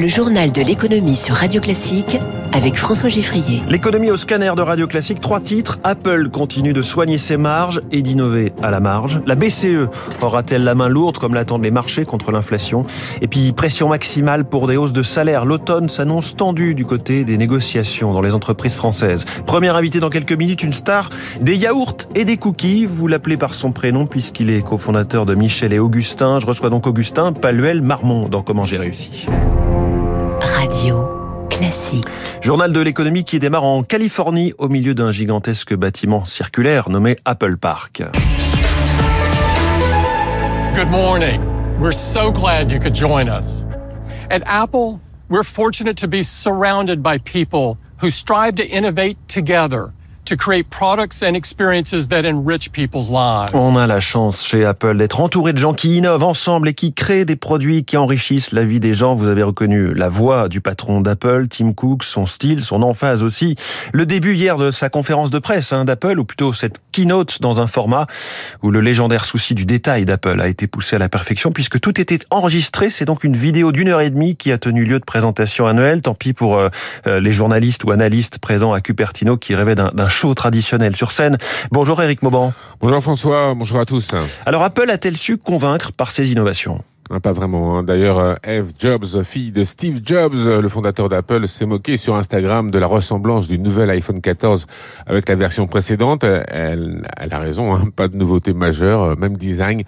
Le journal de l'économie sur Radio Classique avec François Giffrier. L'économie au scanner de Radio Classique, trois titres. Apple continue de soigner ses marges et d'innover à la marge. La BCE aura-t-elle la main lourde comme l'attendent les marchés contre l'inflation? Et puis pression maximale pour des hausses de salaire. L'automne s'annonce tendu du côté des négociations dans les entreprises françaises. Premier invité dans quelques minutes, une star des yaourts et des cookies. Vous l'appelez par son prénom puisqu'il est cofondateur de Michel et Augustin. Je reçois donc Augustin Paluel Marmont dans Comment j'ai réussi. Radio classique. Journal de l'économie qui démarre en Californie au milieu d'un gigantesque bâtiment circulaire nommé Apple Park. Good morning. We're so glad you could join us. At Apple, we're fortunate to be surrounded by people who strive to innovate together to create products and experiences that enrich people's lives. On a la chance chez Apple d'être entouré de gens qui innovent ensemble et qui créent des produits qui enrichissent la vie des gens. Vous avez reconnu la voix du patron d'Apple, Tim Cook, son style, son emphase aussi. Le début hier de sa conférence de presse hein, d'Apple, ou plutôt cette keynote dans un format où le légendaire souci du détail d'Apple a été poussé à la perfection puisque tout était enregistré. C'est donc une vidéo d'une heure et demie qui a tenu lieu de présentation annuelle. Tant pis pour euh, euh les journalistes ou analystes présents à Cupertino qui rêvaient d'un show traditionnel sur scène. Bonjour Eric Mauban. Bonjour François, bonjour à tous. Alors Apple a-t-elle su convaincre par ses innovations? Ah, pas vraiment. Hein. D'ailleurs, euh, Eve Jobs, fille de Steve Jobs, euh, le fondateur d'Apple, s'est moqué sur Instagram de la ressemblance du nouvel iPhone 14 avec la version précédente. Elle, elle a raison, hein. pas de nouveauté majeure, euh, même design.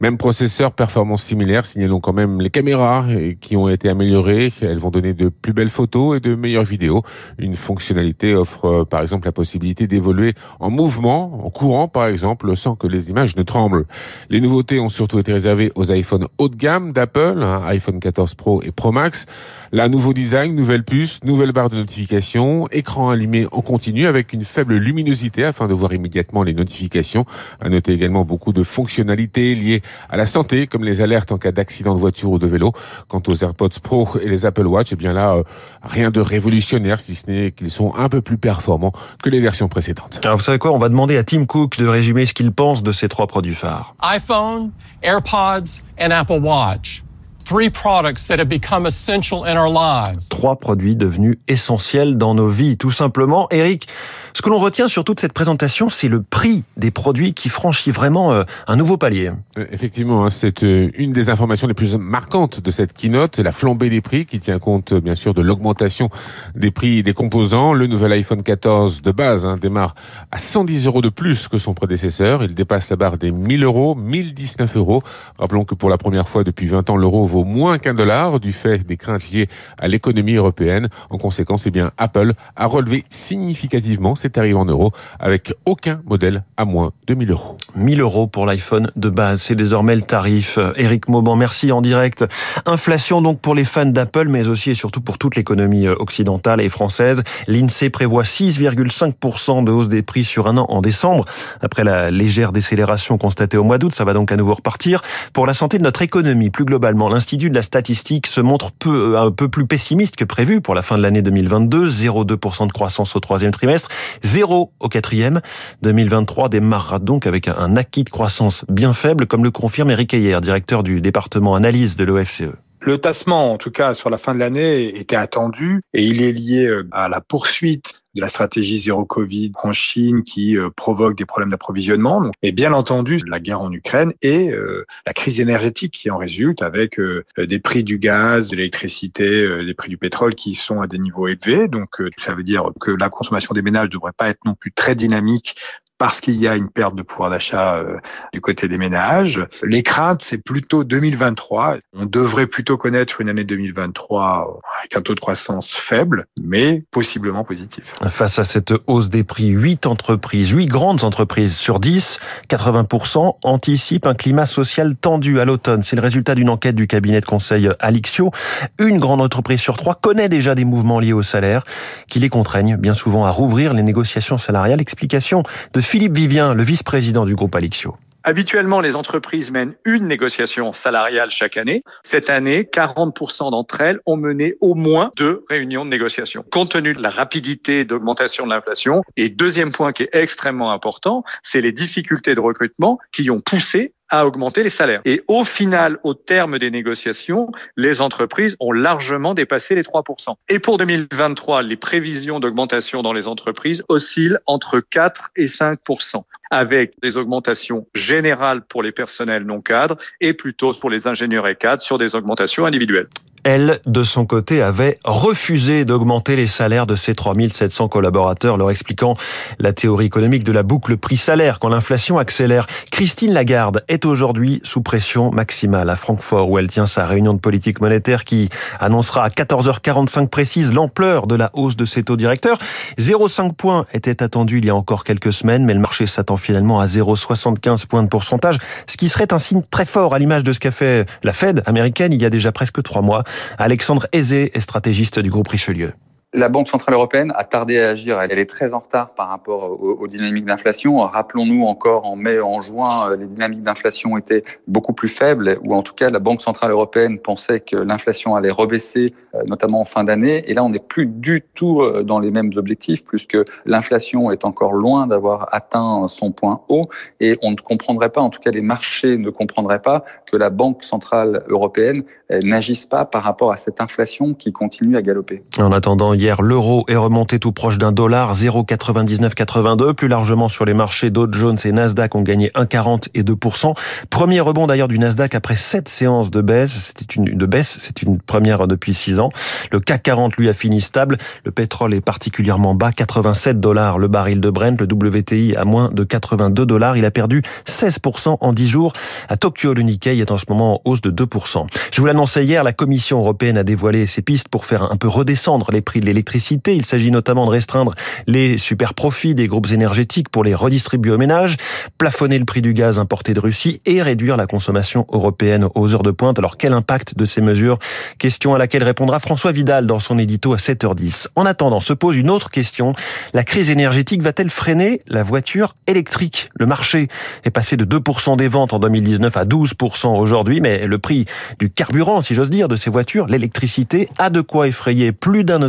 Même processeur, performance similaire, signalons quand même les caméras qui ont été améliorées. Elles vont donner de plus belles photos et de meilleures vidéos. Une fonctionnalité offre euh, par exemple la possibilité d'évoluer en mouvement, en courant par exemple, sans que les images ne tremblent. Les nouveautés ont surtout été réservées aux iPhones haut de gamme d'Apple, hein, iPhone 14 Pro et Pro Max. Là, nouveau design, nouvelle puce, nouvelle barre de notification, écran allumé en continu avec une faible luminosité afin de voir immédiatement les notifications. À noter également beaucoup de fonctionnalités liées à la santé, comme les alertes en cas d'accident de voiture ou de vélo. Quant aux AirPods Pro et les Apple Watch, eh bien là, euh, rien de révolutionnaire, si ce n'est qu'ils sont un peu plus performants que les versions précédentes. Alors vous savez quoi, on va demander à Tim Cook de résumer ce qu'il pense de ces trois produits phares. iPhone, AirPods and Apple Watch. Three products that have become essential in our lives. Trois produits devenus essentiels dans nos vies, tout simplement. Eric, ce que l'on retient sur toute cette présentation, c'est le prix des produits qui franchit vraiment euh, un nouveau palier. Euh, effectivement, hein, c'est euh, une des informations les plus marquantes de cette keynote, la flambée des prix qui tient compte bien sûr de l'augmentation des prix des composants. Le nouvel iPhone 14 de base hein, démarre à 110 euros de plus que son prédécesseur. Il dépasse la barre des 1000 euros, 1019 euros. Rappelons que pour la première fois depuis 20 ans, l'euro vaut moins qu'un dollar du fait des craintes liées à l'économie européenne. En conséquence, eh bien, Apple a relevé significativement ses arrive en euros avec aucun modèle à moins de 1000 euros. 1000 euros pour l'iPhone de base, c'est désormais le tarif. Eric Mauban, merci en direct. Inflation donc pour les fans d'Apple, mais aussi et surtout pour toute l'économie euh, occidentale et française. L'INSEE prévoit 6,5% de hausse des prix sur un an en décembre. Après la légère décélération constatée au mois d'août, ça va donc à nouveau repartir. Pour la santé de notre économie, plus globalement, l'Institut de la statistique se montre euh, un peu plus pessimiste que prévu pour la fin de l'année 2022. 0,2% de croissance au troisième trimestre. Zéro au quatrième. 2023 démarrera donc avec un acquis de croissance bien faible, comme le confirme Eric Ayer, directeur du département analyse de l'OFCE. Le tassement, en tout cas sur la fin de l'année, était attendu et il est lié euh, à la poursuite de la stratégie zéro Covid en Chine qui euh, provoque des problèmes d'approvisionnement. Et bien entendu, la guerre en Ukraine et euh, la crise énergétique qui en résulte avec des prix du gaz, de l'électricité, des prix du pétrole qui sont à des niveaux élevés. Donc ça veut dire que la consommation des ménages ne devrait pas être non plus très dynamique parce qu'il y a une perte de pouvoir d'achat euh, du côté des ménages. Les craintes, c'est plutôt 2023. On devrait plutôt connaître une année 2023 avec un taux de croissance faible, mais possiblement positif. Face à cette hausse des prix, 8 entreprises, 8 grandes entreprises sur 10, 80% anticipent un climat social tendu à l'automne. C'est le résultat d'une enquête du cabinet de conseil Alixio. Une grande entreprise sur trois connaît déjà des mouvements liés au salaire qui les contraignent bien souvent à rouvrir les négociations salariales. Explication de Philippe Vivien, le vice-président du groupe Alixio. Habituellement, les entreprises mènent une négociation salariale chaque année. Cette année, 40% d'entre elles ont mené au moins deux réunions de négociation, compte tenu de la rapidité d'augmentation de l'inflation. Et deuxième point qui est extrêmement important, c'est les difficultés de recrutement qui ont poussé à augmenter les salaires. Et au final, au terme des négociations, les entreprises ont largement dépassé les 3%. Et pour 2023, les prévisions d'augmentation dans les entreprises oscillent entre 4 et 5% avec des augmentations générales pour les personnels non cadres et plutôt pour les ingénieurs et cadres sur des augmentations individuelles elle, de son côté, avait refusé d'augmenter les salaires de ses 3700 collaborateurs, leur expliquant la théorie économique de la boucle prix-salaire quand l'inflation accélère. Christine Lagarde est aujourd'hui sous pression maximale à Francfort où elle tient sa réunion de politique monétaire qui annoncera à 14h45 précise l'ampleur de la hausse de ses taux directeurs. 0,5 points était attendu il y a encore quelques semaines, mais le marché s'attend finalement à 0,75 points de pourcentage, ce qui serait un signe très fort à l'image de ce qu'a fait la Fed américaine il y a déjà presque trois mois. Alexandre Aizé est stratégiste du groupe Richelieu. La Banque Centrale Européenne a tardé à agir. Elle est très en retard par rapport aux, dynamiques d'inflation. Rappelons-nous encore en mai, en juin, euh, les dynamiques d'inflation étaient beaucoup plus faibles, ou en tout cas la Banque Centrale Européenne pensait que l'inflation allait rebaisser, euh, notamment en fin d'année. Et là, on n'est plus du tout euh, dans les mêmes objectifs, puisque l'inflation est encore loin d'avoir atteint son point haut. Et on ne comprendrait pas, en tout cas les marchés ne comprendraient pas, que la Banque Centrale Européenne n'agisse pas par rapport à cette inflation qui continue à galoper. En attendant, Hier, l'euro est remonté tout proche d'un dollar, 0,9982. Plus largement sur les marchés, Dow Jones et Nasdaq ont gagné 1,40 et 2%. Premier rebond d'ailleurs du Nasdaq après sept séances de baisse. C'était une, de baisse, c'est une première depuis six ans. Le CAC 40 lui a fini stable. Le pétrole est particulièrement bas, 87 dollars le baril de Brent. Le WTI à moins de 82 dollars. Il a perdu 16% en 10 jours. À Tokyo, le Nikkei est en ce moment en hausse de 2%. Je vous l'annonçais hier, la Commission européenne a dévoilé ses pistes pour faire un peu redescendre les prix de l'électricité. Il s'agit notamment de restreindre les super profits des groupes énergétiques pour les redistribuer aux ménages, plafonner le prix du gaz importé de Russie et réduire la consommation européenne aux heures de pointe. Alors quel impact de ces mesures? Question à laquelle répondra François Vidal dans son édito à 7h10. En attendant, se pose une autre question. La crise énergétique va-t-elle freiner la voiture électrique? Le marché est passé de 2% des ventes en 2019 à 12% aujourd'hui, mais le prix du carburant, si j'ose dire, de ces voitures, l'électricité, a de quoi effrayer plus d'un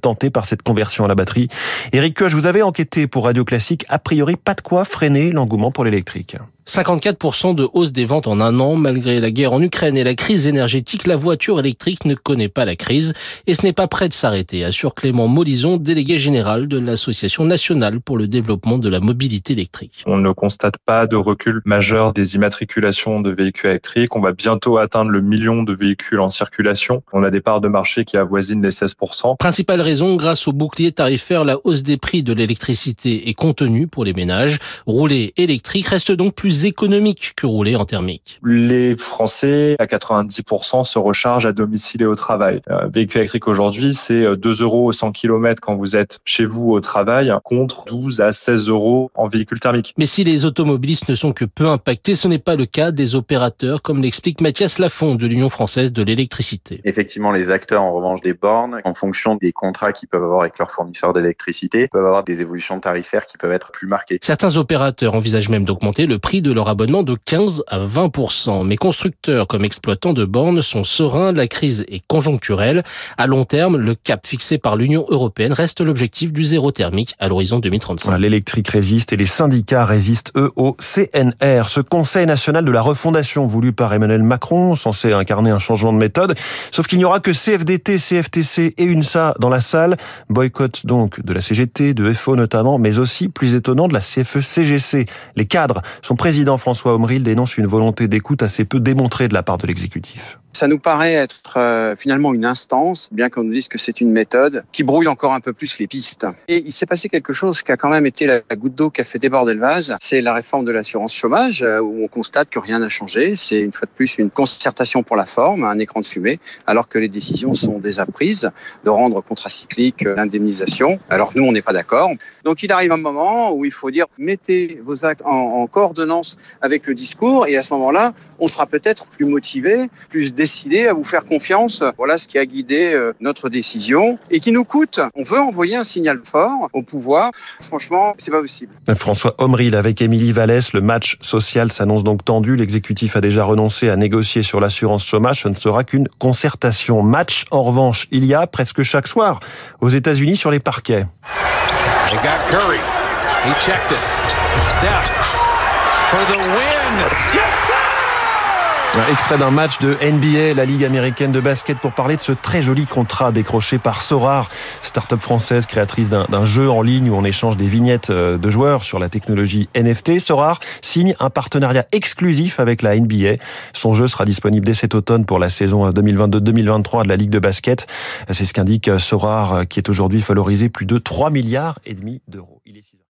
tenté par cette conversion à la batterie. Éric je vous avais enquêté pour Radio Classique. A priori, pas de quoi freiner l'engouement pour l'électrique. 54% de hausse des ventes en un an. Malgré la guerre en Ukraine et la crise énergétique, la voiture électrique ne connaît pas la crise et ce n'est pas prêt de s'arrêter, assure Clément Molison, délégué général de l'Association nationale pour le développement de la mobilité électrique. On ne constate pas de recul majeur des immatriculations de véhicules électriques. On va bientôt atteindre le million de véhicules en circulation. On a des parts de marché qui avoisinent les 16%. Principale raison, grâce au bouclier tarifaire, la hausse des prix de l'électricité est contenue pour les ménages. Rouler électrique reste donc plus économique que rouler en thermique. Les Français, à 90%, se rechargent à domicile et au travail. Un véhicule électrique aujourd'hui, c'est 2 euros au 100 km quand vous êtes chez vous au travail, contre 12 à 16 euros en véhicule thermique. Mais si les automobilistes ne sont que peu impactés, ce n'est pas le cas des opérateurs, comme l'explique Mathias Lafont de l'Union française de l'électricité. Effectivement, les acteurs, en revanche, des bornes, en fonction des contrats qu'ils peuvent avoir avec leurs fournisseurs d'électricité, peuvent avoir des évolutions tarifaires qui peuvent être plus marquées. Certains opérateurs envisagent même d'augmenter le prix de de leur abonnement de 15 à 20 Mais constructeurs comme exploitants de bornes sont sereins, la crise est conjoncturelle. À long terme, le cap fixé par l'Union européenne reste l'objectif du zéro thermique à l'horizon 2035. L'électrique résiste et les syndicats résistent eux au CNR, ce Conseil national de la refondation voulu par Emmanuel Macron, censé incarner un changement de méthode. Sauf qu'il n'y aura que CFDT, CFTC et UNSA dans la salle. Boycott donc de la CGT, de FO notamment, mais aussi, plus étonnant, de la CFE-CGC. Les cadres sont présidents président François Omril dénonce une volonté d'écoute assez peu démontrée de la part de l'exécutif. Ça nous paraît être euh, finalement une instance, bien qu'on nous dise que c'est une méthode, qui brouille encore un peu plus les pistes. Et il s'est passé quelque chose qui a quand même été la, goutte d'eau qui a fait déborder le vase. C'est la réforme de l'assurance chômage, euh, où on constate que rien n'a changé. C'est une fois de plus une concertation pour la forme, un écran de fumée, alors que les décisions sont déjà prises de rendre contracyclique euh, l'indemnisation. Alors nous, on n'est pas d'accord. Donc il arrive un moment où il faut dire mettez vos actes en, en coordonnance avec le discours, et à ce moment-là, on sera peut-être plus motivé, plus décidé à vous faire confiance. Voilà ce qui a guidé euh, notre décision et qui nous coûte. On veut envoyer un signal fort au pouvoir. Franchement, c'est pas possible. François Omril avec Émilie Vallès. Le match social s'annonce donc tendu. L'exécutif a déjà renoncé à négocier sur l'assurance chômage. Ce ne sera qu'une concertation. Match, en revanche, il y a presque chaque soir aux États-Unis sur les parquets. for the win. Yes, sir! Extrait d'un match de NBA, la Ligue américaine de basket, pour parler de ce très joli contrat décroché par Sorar, start-up française créatrice d'un jeu en ligne où on échange des vignettes euh, de joueurs sur la technologie NFT. Sorar signe un partenariat exclusif avec la NBA. Son jeu sera disponible dès cet automne pour la saison 2022-2023 de la Ligue de basket. C'est ce qu'indique Sorar, qui est aujourd'hui valorisé plus de 3 milliards et demi d'euros.